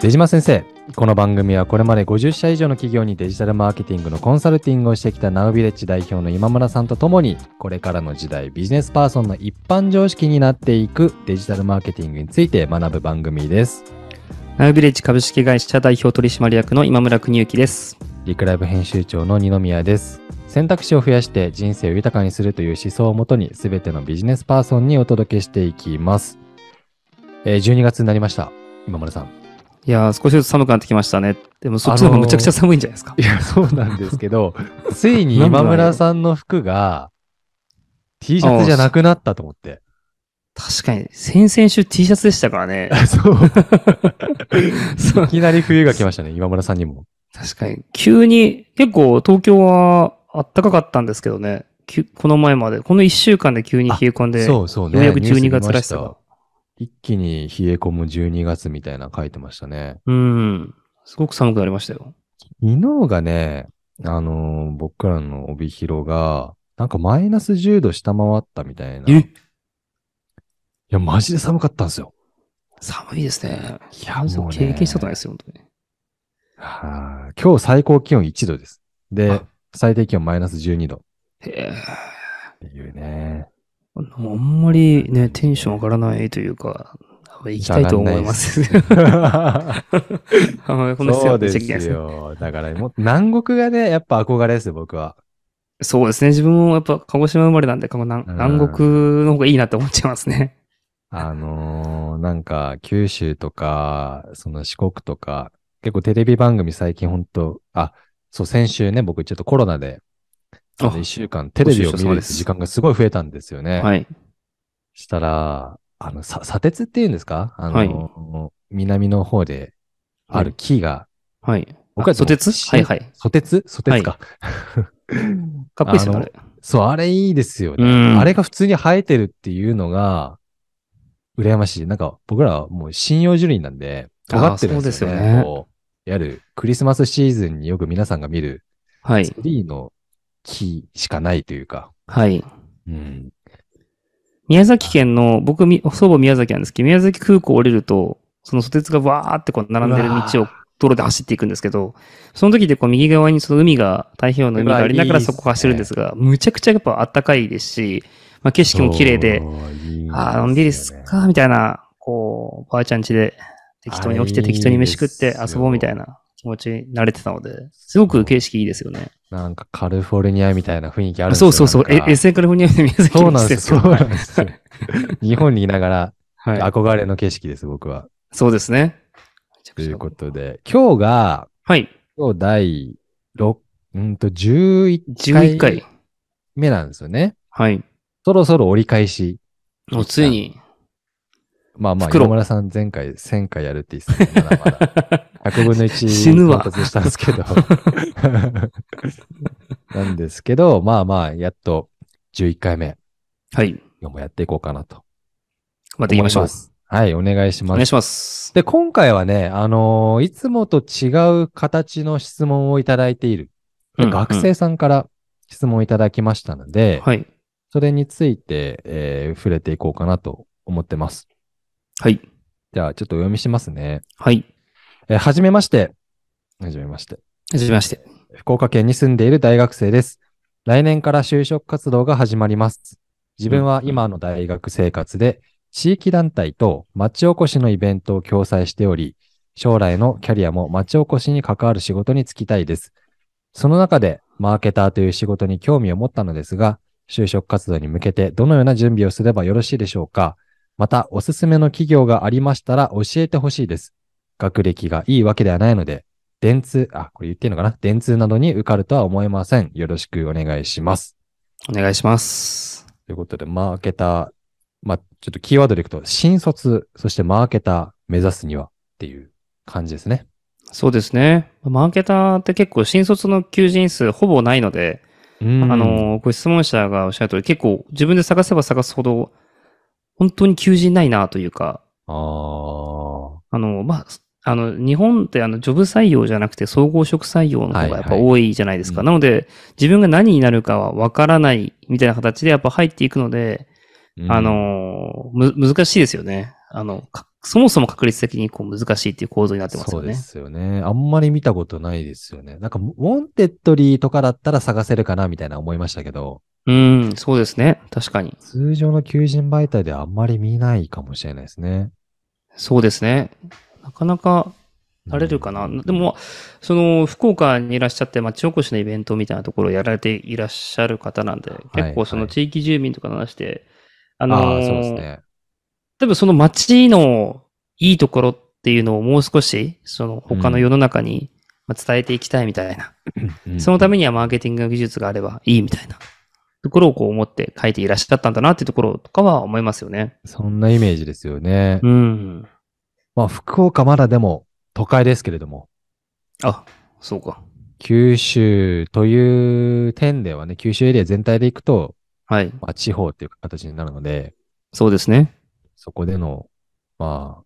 出島先生、この番組はこれまで50社以上の企業にデジタルマーケティングのコンサルティングをしてきたナウビレッジ代表の今村さんとともに、これからの時代ビジネスパーソンの一般常識になっていくデジタルマーケティングについて学ぶ番組です。ナウビレッジ株式会社代表取締役の今村邦之です。リクライブ編集長の二宮です。選択肢を増やして人生を豊かにするという思想をもとに、すべてのビジネスパーソンにお届けしていきます。えー12月になりました。今村さん。いやー、少しずつ寒くなってきましたね。でもそっちの方がむちゃくちゃ寒いんじゃないですか。いや、そうなんですけど、ついに今村さんの服が T シャツじゃなくなったと思って。確かに、先々週 T シャツでしたからね。そう。いきなり冬が来ましたね、今村さんにも。確かに、急に、結構東京は暖かかったんですけどね。この前まで、この1週間で急に冷え込んで、そうそうね。ようやく12ニュース見ま月らしさがた。一気に冷え込む12月みたいな書いてましたね。うん。すごく寒くなりましたよ。昨日がね、あのー僕らの帯広が、なんかマイナス10度下回ったみたいな。いえや、マジで寒かったんですよ。寒いですね。いや、もう、ね、経験したことないですよ、本当に。はあ今日最高気温1度です。であ、最低気温マイナス12度っへえ。ていうね。あんまりね、テンション上がらないというか、行きたいと思います。あんまりこのそうでめっちゃ行きたいすよ。だから、もう南国がね、やっぱ憧れですよ、僕は。そうですね。自分もやっぱ鹿児島生まれなんで、南うん南国の方がいいなって思っちゃいますね。あのーなんか、九州とか、その四国とか、結構テレビ番組最近ほんと、あ、そう、先週ね、僕ちょっとコロナで、あのあ一週間テレビを見る時間がすごい増えたんですよね。はい。したら、あの、さ、砂鉄っていうんですか？あの、南の方である木が、はい。僕はあソテツしはいはい。ソテツソテツか。かっこいいですよね。そう、あれいいですよね。うんあれが普通に生えてるっていうのが、羨ましい。なんか、僕らはもう針葉樹林なんで、尖ってるんですよね。そうですよねこういわゆるクリスマスシーズンによく皆さんが見る、はいツ。リーの木しかないというか。はい。うん。宮崎県の、僕、み祖母宮崎なんですけど、宮崎空港降りると、そのソテツがわーってこう並んでる道を道路で走っていくんですけど、その時でこう右側にその海が、太平洋の海がありながらそこを走るんですが、むちゃくちゃやっぱ暖かいですし、まあ、景色も綺麗で、いいんああ、のんびりですよねかみたいな、こう、ばあちゃん家で適当に起きて適当に飯食って遊ぼうみたいな気持ちに慣れてたので、すごく景色いいですよね。なんかカリフォルニアみたいな雰囲気あるんですよそうそうそう。え、エセカリフォルニアで宮崎そうなんですよ。そうなんよですよ。日本にいながらはい。憧れの景色です、僕は。そうですね。ということで、今日が、はい。今日第6、うんと、11 11回。目なんですよね。はい。そろそろ折り返し。もうついに。まあまあ、袋今村さん前回1000回やるって言ってたんで、まだまだ。100分の1死ぬわしたんですけど。なんですけど、まあまあ、やっと11回目、はい。今日もやっていこうかなとまた行きましょう。はい、お願いします。お願いします。で、今回はね、あのーいつもと違う形の質問をいただいている。うんうん学生さんから質問をいただきましたので、はい。それについて、えー触れていこうかなと思ってます。はい。じゃあ、ちょっとお読みしますね。はい。えーはじめまして。はじめまして。はじめまして。福岡県に住んでいる大学生です。来年から就職活動が始まります。自分は今の大学生活で地域団体と町おこしのイベントを共催しており、将来のキャリアも町おこしに関わる仕事に就きたいです。その中でマーケターという仕事に興味を持ったのですが、就職活動に向けてどのような準備をすればよろしいでしょうかまた、おすすめの企業がありましたら教えてほしいです。学歴がいいわけではないので、電通、あ、これ言っていいのかな？電通などに受かるとは思えません。よろしくお願いします。お願いします。ということで、マーケター、まあ、ちょっとキーワードでいくと、新卒、そしてマーケター目指すにはっていう感じですね。そうですね。マーケターって結構新卒の求人数ほぼないので、うんあの、ご質問者がおっしゃる通り、結構自分で探せば探すほど、本当に求人ないなというか、ああ。あの、まあ、あの、日本ってあの、ジョブ採用じゃなくて総合職採用の方がやっぱはい多いじゃないですか。うんなので、自分が何になるかはわからないみたいな形でやっぱ入っていくので、うんあ、の、む、難しいですよね。あの、かそもそも確率的にこう難しいっていう構造になってますそうでよね。すよね。あんまり見たことないですよね。なんか、ウォンテッドリーとかだったら探せるかなみたいな思いましたけど、うん、そうですね。確かに。通常の求人媒体ではあんまり見ないかもしれないですね。そうですね。なかなかなれるかな。でも、その、福岡にいらっしゃって、町おこしのイベントみたいなところをやられていらっしゃる方なんで、結構その地域住民とかの話で、あのああ、ーそうですね。多分その町のいいところっていうのをもう少し、その他の世の中にまあ伝えていきたいみたいな。そのためにはマーケティングの技術があればいいみたいなところをこう思って書いていらっしゃったんだなっていうところとかは思いますよね。そんなイメージですよね。うん。まあ、福岡まだでも都会ですけれども、あ、そうか。九州という点ではね、九州エリア全体で行くと、はい。まあ、地方っていう形になるので、そうですね。そこでの、ま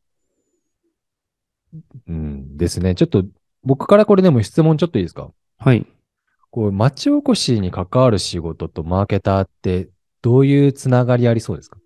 あ、うんですね。ちょっと、僕からこれでも質問ちょっといいですか？はい。こう、町おこしに関わる仕事とマーケターって、どういうつながりありそうですか？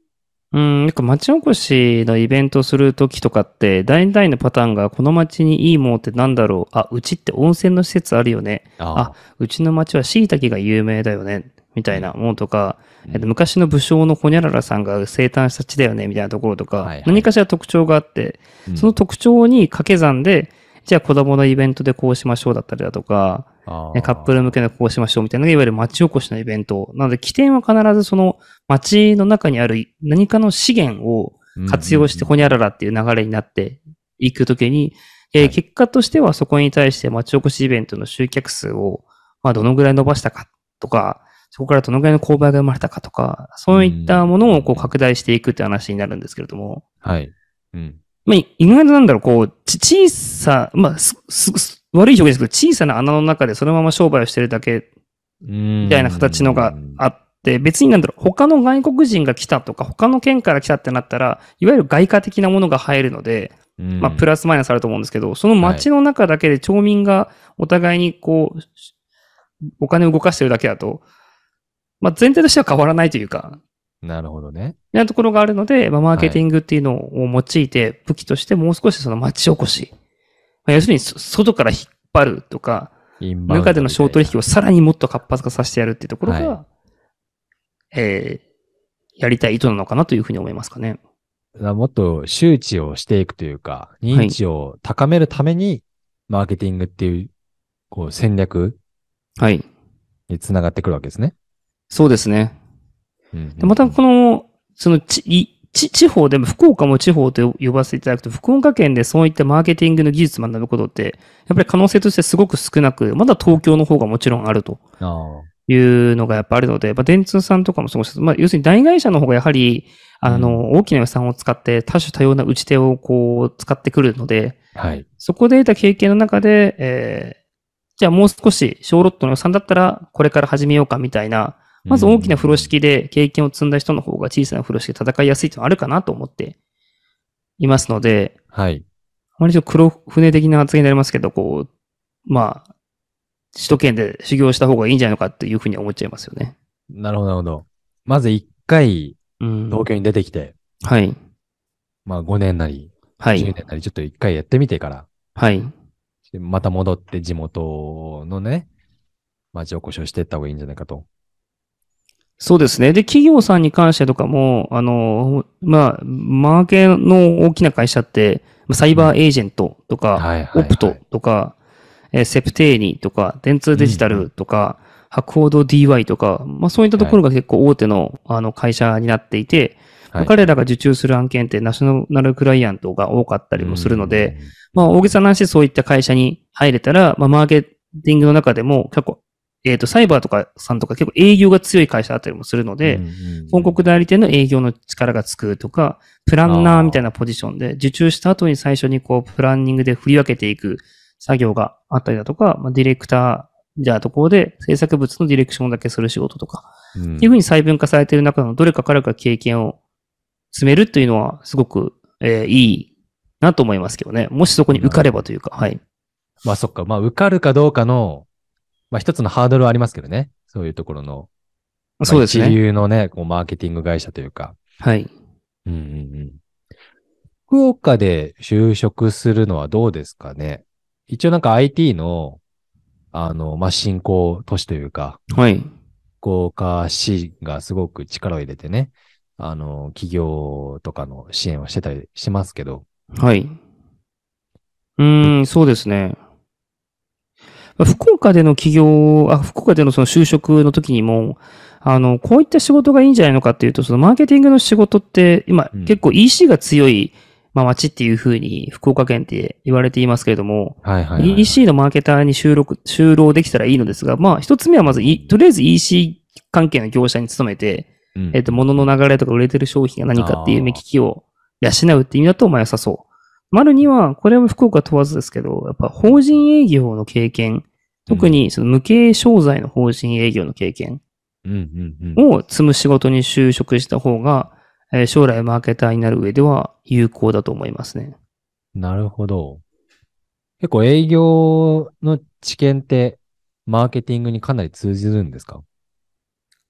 うん、なんか町おこしのイベントするときとかって、大体のパターンが、この町にいいものってなんだろう。あ、うちって温泉の施設あるよね。あうちの町は椎茸が有名だよね。みたいなものとか、うん。えっと、昔の武将のホニャララさんが生誕した地だよね、みたいなところとか、はいはい。何かしら特徴があって、うん。その特徴に掛け算で、じゃあ子供のイベントでこうしましょうだったりだとか、カップル向けのこうしましょうみたいなのがいわゆる町おこしのイベント。なので起点は必ずその町の中にある何かの資源を活用してホニャララっていう流れになっていくときに、え結果としてはそこに対して町おこしイベントの集客数を、まあ、どのぐらい伸ばしたかとか、そこからどのぐらいの購買が生まれたかとか、そういったものをこう拡大していくって話になるんですけれども、はい。うん。まあ、意外となんだろう、こう、ち小さ、まあ、す、す、す悪い表現ですけど、小さな穴の中でそのまま商売をしてるだけみみたいな形のがあって、別になんだろう、他の外国人が来たとか、他の県から来たってなったら、いわゆる外貨的なものが入るので、まあ、プララスマイナスあると思うんですけど、その街の中だけで町民がお互いにこう、お金を動かしてるだけだと、まあ、全体としては変わらないというか、なるほどね。みたいなところがあるので、まあ、マーケティングっていうのを用いて、武器としてもう少しその町おこし。まあ、要するに、そ外から引っ張るとか、中での商取引をさらにもっと活発化させてやるっていうところが、はえーやりたい意図なのかなというふうに思いますかね。もっと周知をしていくというか、認知を高めるために、マーケティングっていう、こう、戦略はい。につながってくるわけですね。そうですね。うんでまたこの、そのち、いち地方でも、福岡も地方と呼ばせていただくと、福岡県でそういったマーケティングの技術を学ぶことって、やっぱり可能性としてすごく少なく、まだ東京の方がもちろんあるとあいうのがやっぱあるので、まあ、電通さんとかもそうです。まあ、要するに大会社の方がやはり、あの、大きな予算を使って多種多様な打ち手をこう使ってくるので、あ。はい。そこで得た経験の中で、えーじゃあもう少し小ロットの予算だったらこれから始めようかみたいな、まず大きな風呂敷で経験を積んだ人の方が小さな風呂敷で戦いやすいというのはあるかなと思っていますので、はい。あまりちょっと黒船的な発言になりますけど、こう、まあ、首都圏で修行した方がいいんじゃないのかっていうふうに思っちゃいますよね。なるほど、なるほど。まず一回、うん。東京に出てきて、はい。まあ5年なり、10はい。年なり、ちょっと一回やってみてから、はい。でまた戻って地元のね、町おこしをしていった方がいいんじゃないかと。そうですね。で、企業さんに関してとかも、あの、まあ、マーケの大きな会社って、まあサイバーエージェントとか、はいはいはい。オプトとか、えーセプテーニとか、電通デジタルとか、博報堂 DY とか、まあそういったところが結構大手のあの会社になっていて、はい。彼らが受注する案件ってナショナルクライアントが多かったりもするので、、まあ大げさな話そういった会社に入れたら、まあマーケティングの中でも結構、えっ、と、サイバーとかさんとか結構営業が強い会社だったりもするので、うんうん広告代理店の営業の力がつくとか、プランナーみたいなポジションで、受注した後に最初にこう、プランニングで振り分けていく作業があったりだとか、まあ、ディレクター、じゃあところで制作物のディレクションだけする仕事とか、うん。っていうふうに細分化されている中のどれかからか経験を積めるというのはすごく、えーいいなと思いますけどね。もしそこに受かればというか、はい。まあそっか、まあ受かるかどうかの、まあ一つのハードルはありますけどね。そういうところの。まあ一そうですね。流のね、こうマーケティング会社というか。はい。うんうんうん。福岡で就職するのはどうですかね？一応なんか IT の、あの、まあ、新興都市というか、はい。福岡市がすごく力を入れてね、あの、企業とかの支援をしてたりしますけど、はい。うーん、そうですね。まあ福岡での企業、あ、福岡でのその就職の時にも、あの、こういった仕事がいいんじゃないのかっていうと、そのマーケティングの仕事って、今、うん結構 EC が強い、まあ、街っていうふうに福岡県って言われていますけれども、はいはい、はい。EC のマーケターに就労、就労できたらいいのですが、まあ、一つ目はまずい、とりあえず EC 関係の業者に勤めて、うんえっ、と、物の流れとか売れてる商品が何かっていう目利きを養うっていう意味だと、まあ良さそう。丸には、これは福岡問わずですけど、やっぱ法人営業の経験、特にその無形商材の法人営業の経験。を積む仕事に就職した方が、えー将来マーケターになる上では有効だと思いますね。なるほど。結構営業の知見って、マーケティングにかなり通じるんですか？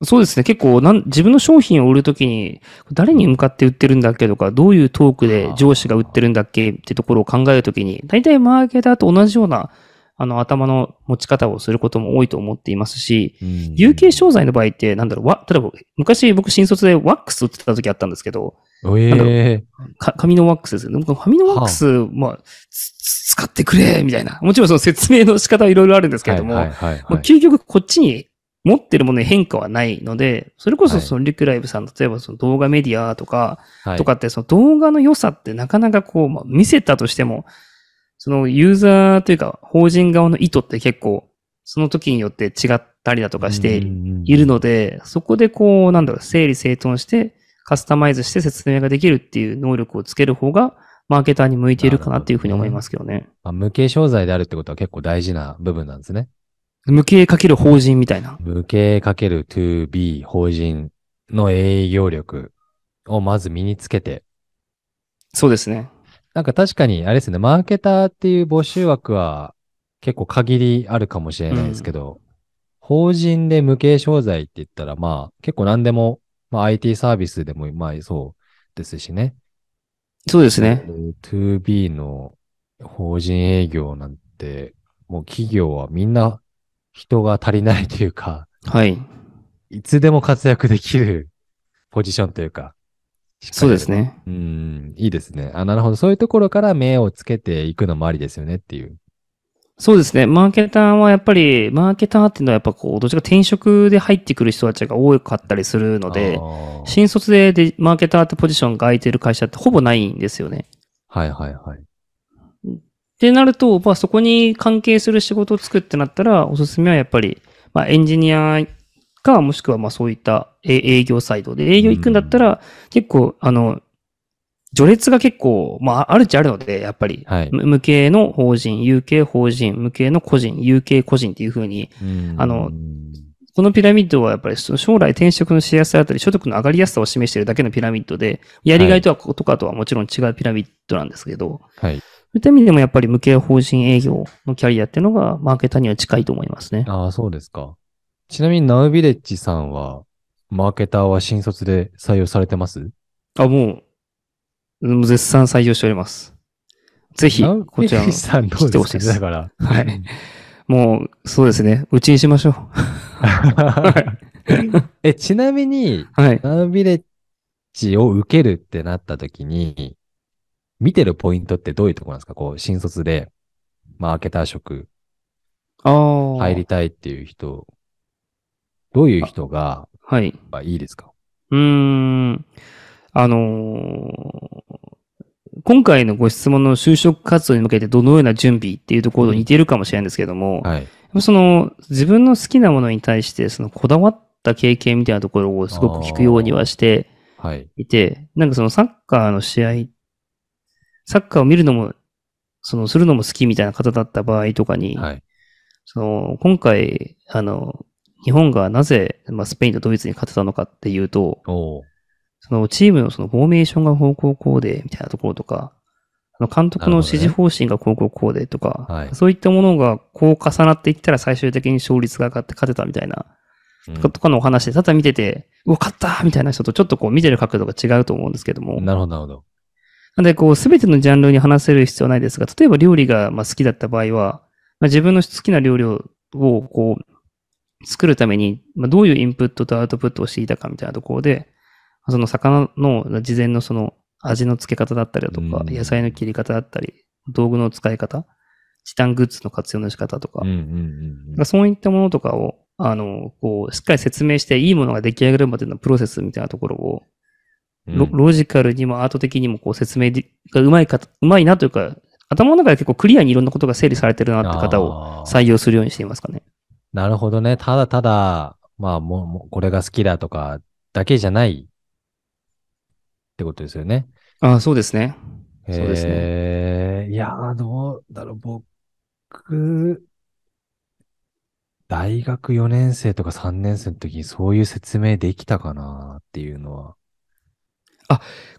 そうですね。結構なん、自分の商品を売るときに、誰に向かって売ってるんだっけとか、どういうトークで上司が売ってるんだっけってところを考えるときに、大体マーケターと同じような、あの、頭の持ち方をすることも多いと思っていますし、有形商材の場合って、なんだろう、わ、例えば、昔僕新卒でワックス売ってた時あったんですけど、えなんだろうえか紙のワックスですよね。僕紙のワックス、まあ、使ってくれみたいな。もちろんその説明の仕方はいろいろあるんですけれども、はいはいはい、はい。まあ、究極こっちに持ってるものに変化はないので、それこそそのリクライブさん、例えばその動画メディアとか、はい。とかってその動画の良さってなかなかこう、まあ、見せたとしても、そのユーザーというか法人側の意図って結構その時によって違ったりだとかしているので、そこでこう、なんだろう、整理整頓してカスタマイズして説明ができるっていう能力をつける方が、マーケターに向いているかなっていうふうに思いますけどね。まあ、無形商材であるってことは結構大事な部分なんですね。無形かける法人みたいな。無形かける 2B 法人の営業力をまず身につけて、そうですね。なんか確かに、あれですね、マーケターっていう募集枠は結構限りあるかもしれないですけど、法人で無形商材って言ったら、まあ結構何でも、まあ IT サービスでもまあそうですしね。そうですね。2B の法人営業なんて、もう企業はみんな人が足りないというか、はい。いつでも活躍できるポジションというか。そうですね。うん、いいですね。あ、なるほど。そういうところから目をつけていくのもありですよねっていう。そうですね。マーケターはやっぱり、マーケターっていうのはやっぱこう、どっちか転職で入ってくる人たちが多かったりするので新卒ででマーケターってポジションが空いてる会社ってほぼないんですよね。はいはいはい。ってなると、まあそこに関係する仕事を作ってなったら、おすすめはやっぱり、まあエンジニアか、もしくはまあそういったえ営業サイドで、営業行くんだったら、結構、あの、序列が結構、まああるっちゃあるので、やっぱり、はい。む無形の法人、有形法人、無形の個人、有形個人っていう風に、うんあのこのピラミッドはやっぱりその将来転職のしやすさだったり、所得の上がりやすさを示しているだけのピラミッドで、やりがいとは、とかとはもちろん違うピラミッドなんですけど、はい。そういった意味でもやっぱり無形法人営業のキャリアっていうのがマーケターには近いと思いますね。ああ、そうですか。ちなみに、ナウビレッジさんは、マーケターは新卒で採用されてます？あ、もう、うん絶賛採用しております。ぜひこちらのビレッジさんどうですか？来てほしいですだから。はい。もう、そうですね。うちにしましょう。え、ちなみに、はい。ナウビレッジを受けるってなった時に、見てるポイントってどういうところなんですか？こう、新卒で、マーケター職。入りたいっていう人、どういう人がはい。まあいいですか？うーん。あのー今回のご質問の就職活動に向けてどのような準備っていうところと似ているかもしれないんですけども、はい。その自分の好きなものに対してそのこだわった経験みたいなところをすごく聞くようにはしてはい。いて、なんかそのサッカーの試合、サッカーを見るのも、そのするのも好きみたいな方だった場合とかに、はい。その今回、あの、日本がなぜ、まあ、スペインとドイツに勝てたのかっていうと、そのチームのそのフォーメーションが方向こうでみたいなところとか、あの監督の指示方針がこうこうこうでとか、はい。そういったものがこう重なっていったら最終的に勝率が上がって勝てたみたいな、うん。とかのお話で、ただ見てて、うわ、勝ったみたいな人とちょっとこう見てる角度が違うと思うんですけども、なるほど、なるほど。なんで、こう、すべてのジャンルに話せる必要はないですが、例えば料理がまあ好きだった場合は、まあ、自分の好きな料理を、こう、作るために、まあ、どういうインプットとアウトプットをしていたかみたいなところで、その魚の事前のその味の付け方だったりだとか、うん野菜の切り方だったり、道具の使い方、時短グッズの活用の仕方とか、そういったものとかを、あの、こう、しっかり説明していいものが出来上がるまでのプロセスみたいなところを、うん。ロロジカルにもアート的にもこう説明でがうまいか、うまいなというか、頭の中で結構クリアにいろんなことが整理されてるなって方を採用するようにしていますかね。なるほどね。ただただ、まあもうもう、これが好きだとか、だけじゃないってことですよね。ああ、そうですね。そうですねいやー、どうだろう、僕、大学4年生とか3年生の時にそういう説明できたかなっていうのは。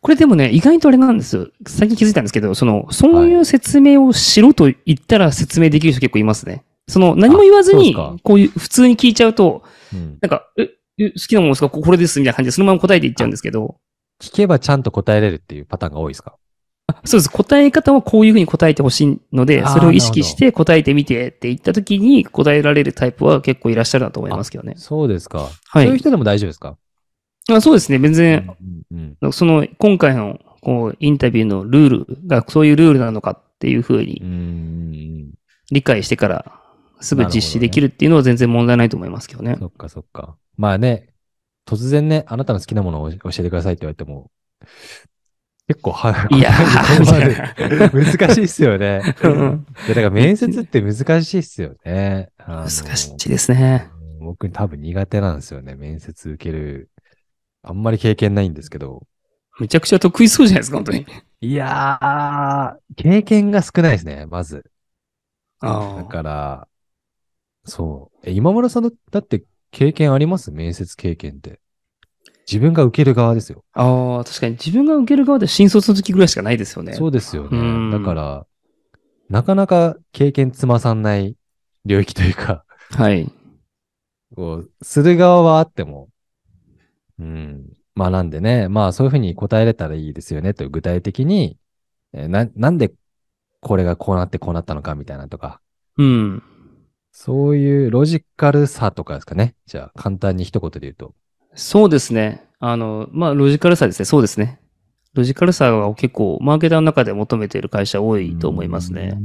これでもね、意外とあれなんですよ。最近気づいたんですけど、その、そういう説明をしろと言ったら説明できる人結構いますね。その、何も言わずにこういう、普通に聞いちゃうと、うんなんか、え、え好きなものですか？ここれですみたいな感じでそのまま答えていっちゃうんですけど、聞けばちゃんと答えれるっていうパターンが多いですか？あそうです。答え方はこういうふうに答えてほしいので、それを意識して答えてみてって言った時に答えられるタイプは結構いらっしゃるなと思いますけどね。そうですか。はい。そういう人でも大丈夫ですか？あそうですね。全然、うんうんその、今回の、こう、インタビューのルールがそういうルールなのかっていうふううんに理解してから、すぐ実施できるっていうのは全然問題ないと思いますけどね。そっかそっか。まあね、突然ね、あなたの好きなものを教えてくださいって言われても、結構は、いや。難しいっすよね。うんで、だから面接って難しいっすよね。難しいですね。うん僕多分苦手なんですよね。面接受ける。あんまり経験ないんですけど。めちゃくちゃ得意そうじゃないですか、本当に。いやー、経験が少ないですね、まず。あだから、そう。え、今村さんだだって経験あります？面接経験って。自分が受ける側ですよ。ああ、確かに自分が受ける側で新卒の時ぐらいしかないですよね。そうですようんね。だから、なかなか経験つまさんない領域というか、はい。こう、する側はあっても、うん。まあなんでね、まあそういうふうに答えれたらいいですよねという具体的に、えーな、なんでこれがこうなってこうなったのかみたいなとか、うん。そういうロジカルさとかですかね？じゃあ簡単に一言で言うと。そうですね。あの、まあ、ロジカルさですね。そうですね。ロジカルさは結構、マーケターの中で求めている会社多いと思いますね。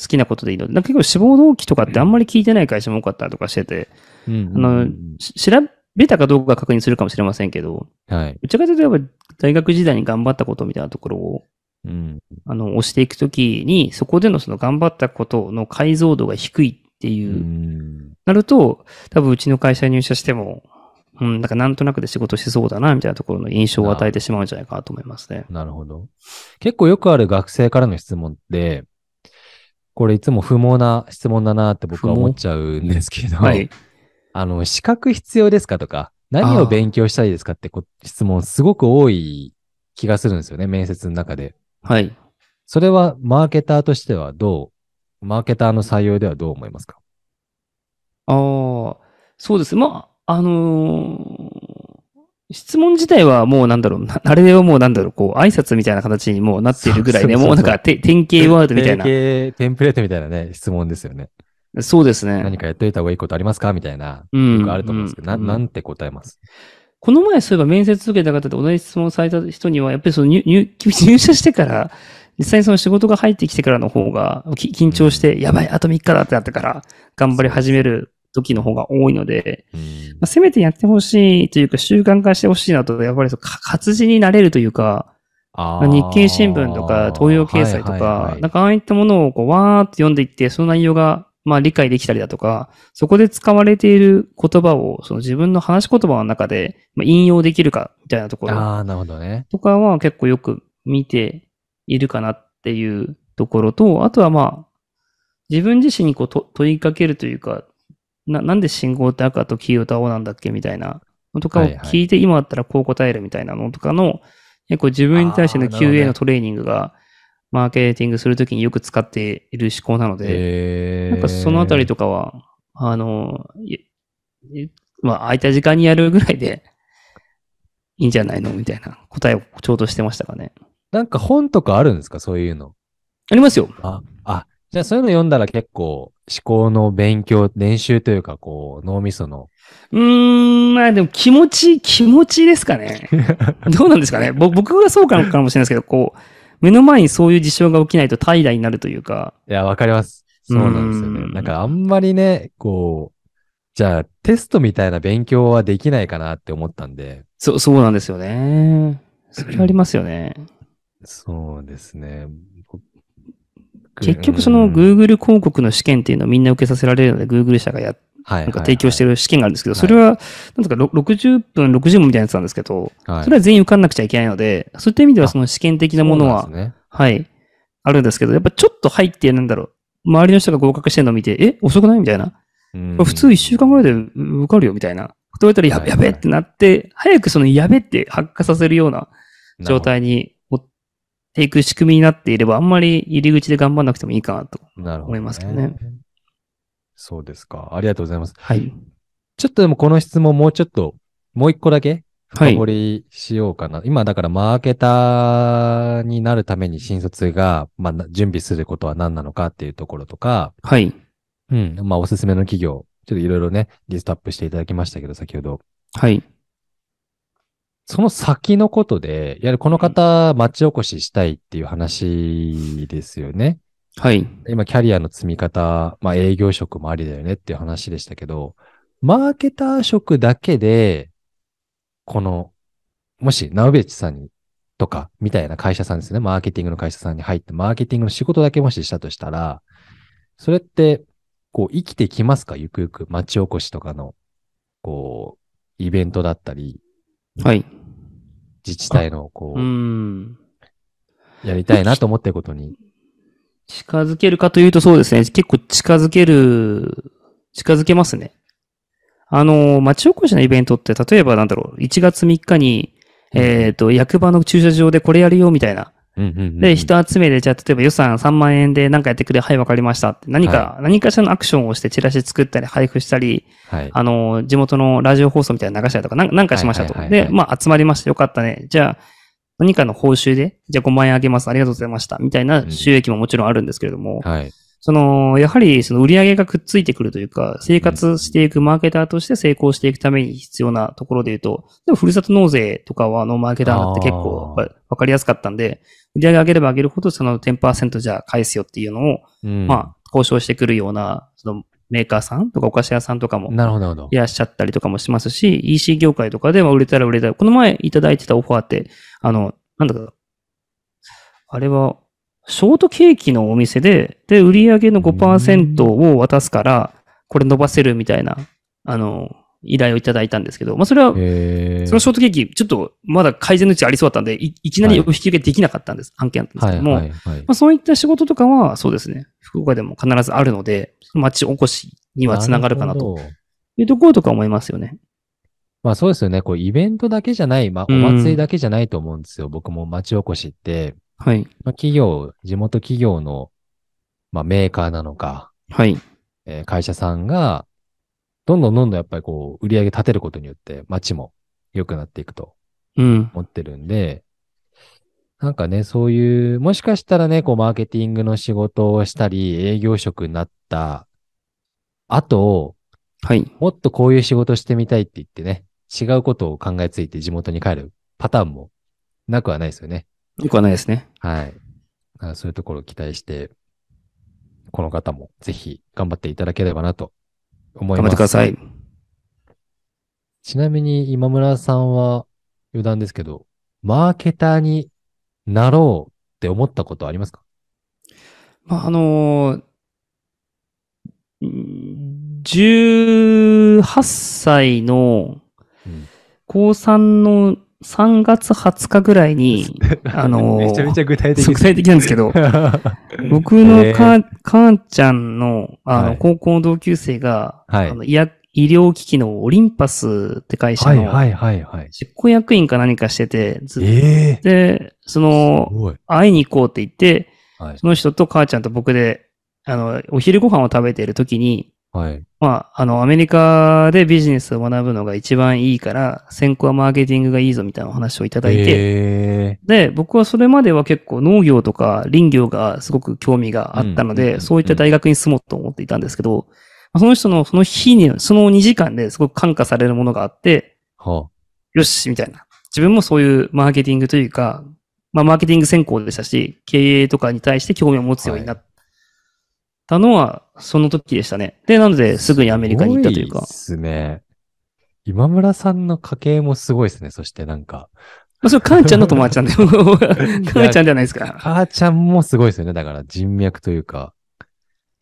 好きなことでいいので。なんか結構志望動機とかってあんまり聞いてない会社も多かったりとかしてて、あの、し調べたかどうか確認するかもしれませんけど、はい。どちらかというと大学時代に頑張ったことみたいなところを、うん。あの、押していくときに、そこでのその頑張ったことの解像度が低いってういう、ん。なると、多分うちの会社に入社しても、うん、なんかなんとなくで仕事しそうだな、みたいなところの印象を与えてしまうんじゃないかなと思いますね。なるほど。結構よくある学生からの質問って、これいつも不毛な質問だなって僕は思っちゃうんですけど、はい。あの、資格必要ですかとか、何を勉強したいですかってこ質問すごく多い気がするんですよね、面接の中で。はい。それはマーケターとしてはどう、マーケターの採用ではどう思いますか？ああ、そうです。まあ、あのー質問自体はもうなんだろう、なあれはもうなんだろう、こう、挨拶みたいな形にもうなっているぐらいで、もうなんかて典型ワードみたいな。定型テンプレートみたいなね、質問ですよね。そうですね。何かやっといた方がいいことありますか？みたいな。うんよくあると思うんですけど、うんな、なんて答えます？この前そういえば面接受けた方で同じ質問された人には、やっぱりその入入 入社してから、実際にその仕事が入ってきてからの方が、き緊張して、やばい、あと3日だってなってから、頑張り始める時の方が多いので、うん。まあ、せめてやってほしいというか習慣化してほしいなと、やっぱり活字になれるというか、あ日経新聞とか東洋経済とはいはいはか、い。なんかああいったものをこうわーって読んでいって、その内容がまあ理解できたりだとか、そこで使われている言葉をその自分の話し言葉の中でまあ引用できるかみたいなところああ、なるほどね。とかは結構よく見ているかなっていうところと、あとはまあ、自分自身にこうと問いかけるというか、な、なんで信号って赤と黄色と青なんだっけみたいなのとかをはいはい聞いて、今だったらこう答えるみたいなのとかの、結構自分に対しての QA のトレーニングが、マーケティングするときによく使っている思考なので、えなんかそのあたりとかは、あの、まあ空いた時間にやるぐらいでいいんじゃないのみたいな答えをちょうどしてましたかね。なんか本とかあるんですか？そういうの。ありますよ。あ、あ、じゃあそういうの読んだら結構思考の勉強、練習というか、こう、脳みその。うーん、まあでも気持ち、気持ちですかね。どうなんですかね。ぼ僕がそうかもかもしれないですけど、こう、目の前にそういう事象が起きないと怠惰になるというか。いや、わかります。そうなんですよね。うんなんかあんまりね、こう、じゃあテストみたいな勉強はできないかなって思ったんで。そう、そうなんですよね。それありますよね。そうですね。僕結局そのうん Google 広告の試験っていうのをみんな受けさせられるので Google 社がや、はいなんか提供してる。る試験があるんですけど、はいそれは、なんですか、ろ60分、60問みたいなやつなんですけど、はいそれは全員受かんなくちゃいけないので、そういった意味ではその試験的なものははい、あるんですけど、やっぱちょっと入って、なんだろう、周りの人が合格してるのを見て、え、遅くないみたいな。普通1週間ぐらいで受かるよみたいな。こと言われたらやはいやべえってなって、早くそのやべって発火させるような状態にていく仕組みになっていれば、あんまり入り口で頑張んなくてもいいかなと。思いますけどね。そうですか。ありがとうございます。はい。ちょっとでもこの質問もうちょっと、もう一個だけはい深掘りしようかな。今だからマーケターになるために新卒が、まあ、な準備することは何なのかっていうところとか、はい。うん。まあ、おすすめの企業、ちょっといろいろね、リストアップしていただきましたけど、先ほど。はい。その先のことで、やはりこの方、町おこししたいっていう話ですよね。はい。今、キャリアの積み方、まあ、営業職もありだよねっていう話でしたけど、マーケター職だけで、この、もし、ナウベッチさんに、とか、みたいな会社さんですね。マーケティングの会社さんに入って、マーケティングの仕事だけもししたとしたら、それって、こう、生きてきますか？ゆくゆく、町おこしとかの、こう、イベントだったり、はい。自治体の、こうーう、ん。やりたいなと思ってることに、近づけるかというとそうですね。結構近づける、近づけますね。あの、町おこしのイベントって、例えばなんだろう、1月3日に、えっ、と、役場の駐車場でこれやるよみたいな。うんうんうんうんで、人集めで、じゃあ、例えば予算3万円で何かやってくれ、はい、わかりましたって。何か、何かしらのアクションをして、チラシ作ったり、配布したり、はい。あの、地元のラジオ放送みたいなの流したりとか、なんかしましたと。はいはいはいはいで、まあ、集まりました。よかったね。じゃあ、何かの報酬で、じゃあ5万円あげます。ありがとうございました。みたいな収益ももちろんあるんですけれども、はい。その、やはり、その売り上げがくっついてくるというか、生活していくマーケターとして成功していくために必要なところで言うと、でも、ふるさと納税とかは、あの、マーケターって結構わかりやすかったんで、売り上げ上げれば上げるほど、その10%じゃあ返すよっていうのを、うんまあ、交渉してくるような、その、メーカーさんとかお菓子屋さんとかもなるほど、い。らっしゃったりとかもしますし、EC 業界とかでは売れたら売れたら、この前いただいてたオファーって、あの、なんだか、あれは、ショートケーキのお店で、で、売り上げの5%を渡すから、これ伸ばせるみたいな、あの、依頼をいただいたんですけど、まあ、それは、そのショートケーキ、ちょっとまだ改善のうちありそうだったんで、いいきなりお引き受けできなかったんです、案件だったんですはい、けども、はい、はい。まあ、そういった仕事とかは、そうですね、福岡でも必ずあるので、町おこしにはつながるかなと。いうところとか思いますよね。まあそうですよね。こうイベントだけじゃない、まあおうん祭りだけじゃないと思うんですよ。僕も町おこしって、はい。まあ、企業、地元企業の、まあ、メーカーなのか、はい。えー会社さんが、どんどんどんどんやっぱりこう、売り上げ立てることによって、街も良くなっていくとうん。思ってるんで、なんかね、そういう、もしかしたらね、こう、マーケティングの仕事をしたり、営業職になった後、はい。もっとこういう仕事してみたいって言ってね、違うことを考えついて地元に帰るパターンもなくはないですよね。よくはないですね。はい。だからそういうところを期待して、この方もぜひ頑張っていただければなと思い頑ます。張ってください。。ちなみに今村さんは余談ですけど、マーケターになろうって思ったことありますか？まあ、あのーん18歳のうん高3の3月20日ぐらいに、あのーめちゃめちゃ具体的具体的なんですけど、僕のか、かんちゃんの、あの、はい高校の同級生が、はいあの医療機器のオリンパスって会社のはいはいはいはい。実行役員か何かしてて、ずええで、そすの。会いに行こうって言って、はい。その人と母ちゃんと僕で、あの、お昼ご飯を食べている時に、はい。まあ、あの、アメリカでビジネスを学ぶのが一番いいから、先行はマーケティングがいいぞみたいなお話をいただいて、えで、僕はそれまでは結構農業とか林業がすごく興味があったので、そういった大学に住もうと思っていたんですけど、その人のその日に、その2時間ですごく感化されるものがあって、ー、はよし、みたいな。自分もそういうマーケティングというか、まあ、マーケティング専攻でしたし、経営とかに対して興味を持つようになったのは、その時でしたね。で、なので、すぐにアメリカに行ったというかすごいで。すね。今村さんの家系もすごいですね。そしてなんか、まあ、それ、母ちゃんの友達なんで、母ちゃんじゃないですか。母ちゃんもすごいですよね。だから人脈というか。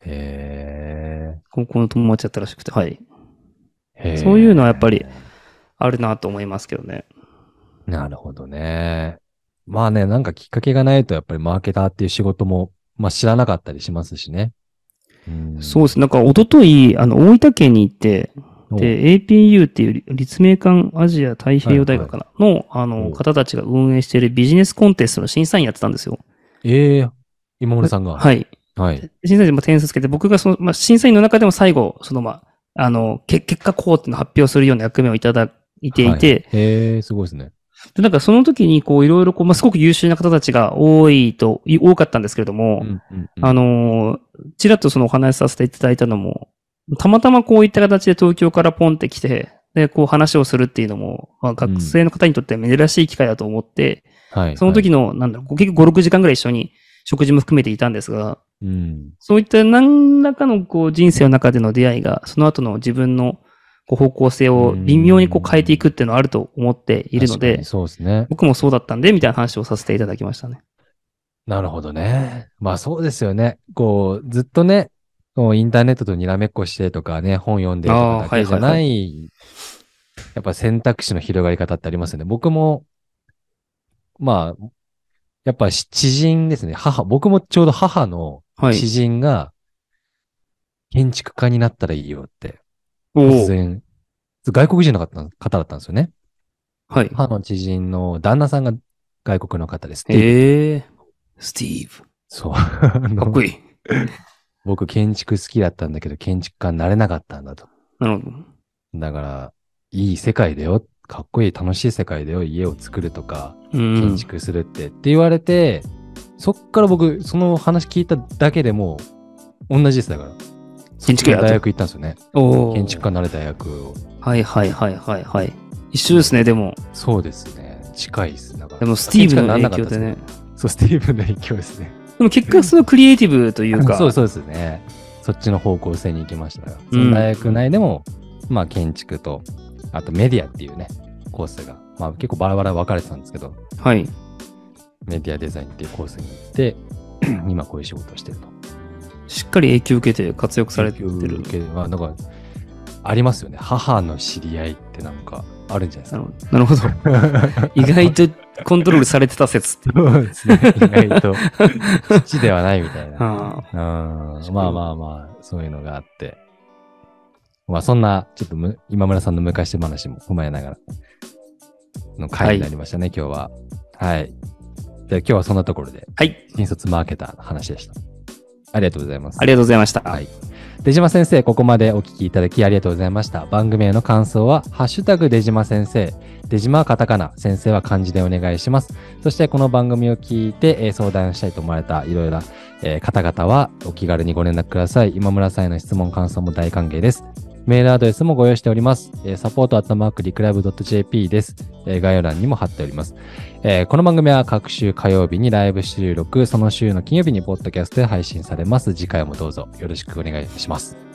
へ高校の友達だったらしくて、はい。そういうのはやっぱりあるなと思いますけどね。なるほどね。まあね、なんかきっかけがないと、やっぱりマーケターっていう仕事も、まあ知らなかったりしますしね。うんそうです。なんか、一昨日あの、大分県に行って、おで、APU っていう立命館アジア太平洋大学かな、の、あおの、方たちが運営しているビジネスコンテストの審査員やってたんですよ。ええ今村さんが。はい。はい。審査員でも点数つけて、僕がその、まあ、審査員の中でも最後、その、まあ、あの、け結果こうっていうのを発表するような役目をいただいていて、はいへえ、すごいですね。でなんかその時に、こう、いろいろ、こう、まあ、すごく優秀な方たちが多いと、い多かったんですけれども、うんうんうんあのーちらっとそのお話しさせていただいたのも、たまたまこういった形で東京からポンって来て、で、こう話をするっていうのも、まあ、学生の方にとっては珍しい機会だと思って、はい。その時の、なんだろう、結局5、6時間ぐらい一緒に食事も含めていたんですが、うん。そういった何らかのこう人生の中での出会いが、その後の自分のこう方向性を微妙にこう変えていくっていうのはあると思っているのでそうですね。僕もそうだったんで、みたいな話をさせていただきましたね。なるほどね。まあそうですよね。こう、ずっとね、こうインターネットとにらめっこしてとかね、本読んでとかだけじゃな、あーはいはいやっぱ選択肢の広がり方ってありますよね。僕も、まあ、やっぱし知人ですね。母、僕もちょうど母のはい。知人が、建築家になったらいいよって、突然、外国人の方方だったんですよね。はい。母の知人の旦那さんが外国の方です。ええー、スティーブ。そう。かっこいい。僕建築好きだったんだけど、建築家になれなかったんだと。なるほど。だから、いい世界だよ。かっこいい、楽しい世界だよ。家を作るとか、うん。建築するって、って言われて、そっから僕、その話聞いただけでもう、同じですだから。建築や大学行ったんですよね。建築家になれた大学を。はいはいはいはいはい。一緒ですね、でも。そうですね。近いです。でもスティーブの影響でね。そう、スティーブの影響ですね。でも結果そのクリエイティブというか。そうそうですね。そっちの方向性に行きましたが、大学内でも、まあ建築と、あとメディアっていうね、コースが、まあ結構バラバラ分かれてたんですけど、はい。メディアデザインっていうコースに行って、今こういう仕事をしてると。しっかり影響を受けて活躍されてる。影響を受けまあなんか、ありますよね。母の知り合いってなんかあるんじゃないですなるほど。なるほど。意外とコントロールされてた説って。か。そうですね。意外と、父ではないみたいな。ああうんまあまあまあ、そういうのがあって。まあそんな、ちょっとむ今村さんの昔話も踏まえながらの回になりましたね、今日は。はい。じゃあ今日はそんなところで、はい。新卒マーケターの話でした。ありがとうございます。ありがとうございました。はい。出島先生、ここまでお聞きいただきありがとうございました。番組への感想は、ハッシュタグ出島先生、出島はカタカナ、先生は漢字でお願いします。そして、この番組を聞いて、えー相談したいと思われたいろいろな、えー方々は、お気軽にご連絡ください。今村さんへの質問、感想も大歓迎です。メールアドレスもご用意しております。えー、サポートアットマークリクライブ .jp です、え概要欄にも貼っております。えーこの番組は各週火曜日にライブ収録、その週の金曜日にポッドキャストで配信されます。次回もどうぞよろしくお願いします。